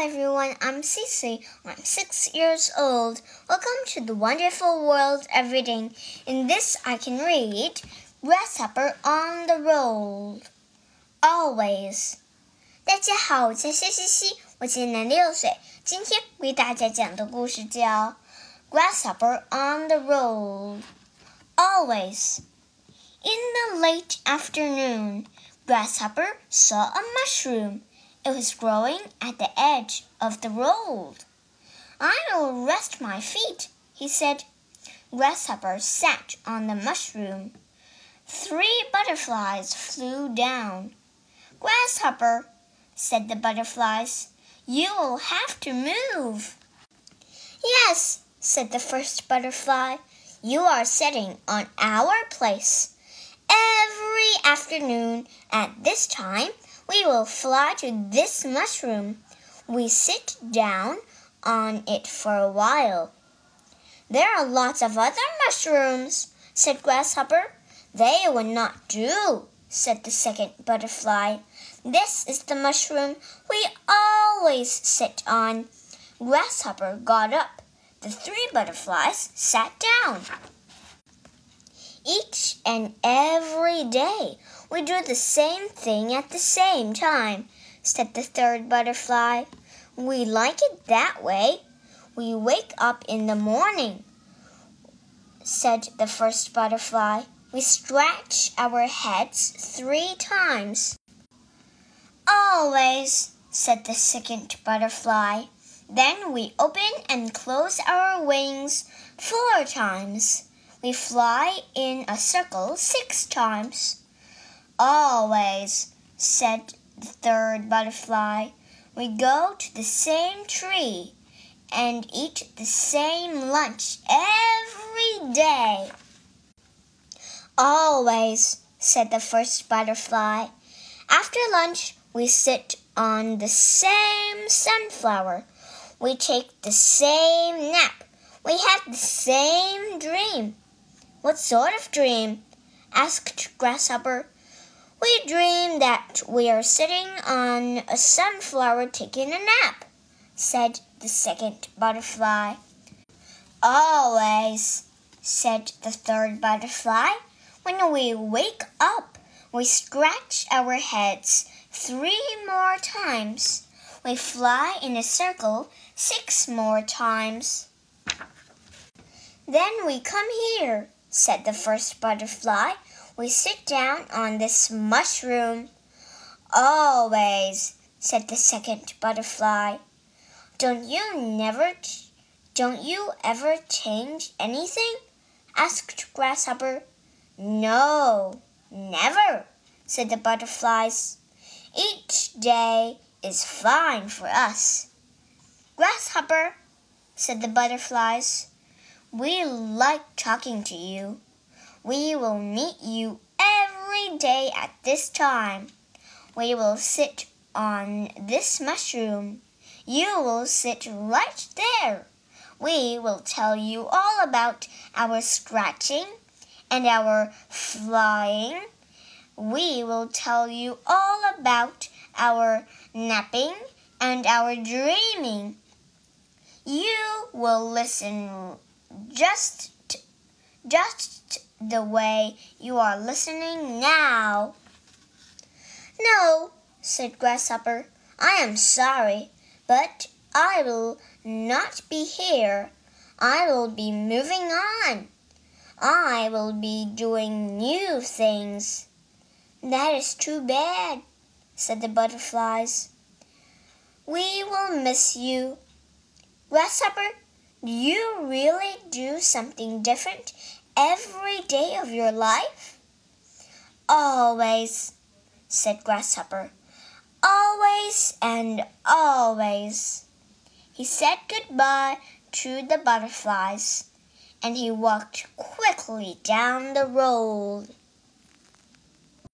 everyone, I'm Cece. I'm six years old. Welcome to the wonderful world of reading. In this, I can read Grasshopper on the Road. Always. 大家好，我叫谢西西，我今年六岁。今天为大家讲的故事叫《Grasshopper on the Road》。Always. In the late afternoon, Grasshopper saw a mushroom. It was growing at the edge of the road. I will rest my feet, he said. Grasshopper sat on the mushroom. Three butterflies flew down. Grasshopper, said the butterflies, you will have to move. Yes, said the first butterfly, you are sitting on our place. Every afternoon at this time, we will fly to this mushroom. We sit down on it for a while. There are lots of other mushrooms, said Grasshopper. They would not do, said the second butterfly. This is the mushroom we always sit on. Grasshopper got up. The three butterflies sat down. Each and every day we do the same thing at the same time, said the third butterfly. We like it that way. We wake up in the morning, said the first butterfly. We stretch our heads three times. Always, said the second butterfly. Then we open and close our wings four times. We fly in a circle six times. Always, said the third butterfly. We go to the same tree and eat the same lunch every day. Always, said the first butterfly. After lunch, we sit on the same sunflower. We take the same nap. We have the same dream. What sort of dream? asked Grasshopper. We dream that we are sitting on a sunflower taking a nap, said the second butterfly. Always, said the third butterfly. When we wake up, we scratch our heads three more times. We fly in a circle six more times. Then we come here, said the first butterfly. We sit down on this mushroom. Always, said the second butterfly. Don't you never, don't you ever change anything? asked Grasshopper. No, never, said the butterflies. Each day is fine for us. Grasshopper, said the butterflies. We like talking to you. We will meet you every day at this time. We will sit on this mushroom. You will sit right there. We will tell you all about our scratching and our flying. We will tell you all about our napping and our dreaming. You will listen just just the way you are listening now. No, said Grasshopper. I am sorry, but I will not be here. I will be moving on. I will be doing new things. That is too bad, said the butterflies. We will miss you. Grasshopper, do you really do something different every day of your life? Always, said Grasshopper. Always and always. He said goodbye to the butterflies and he walked quickly down the road.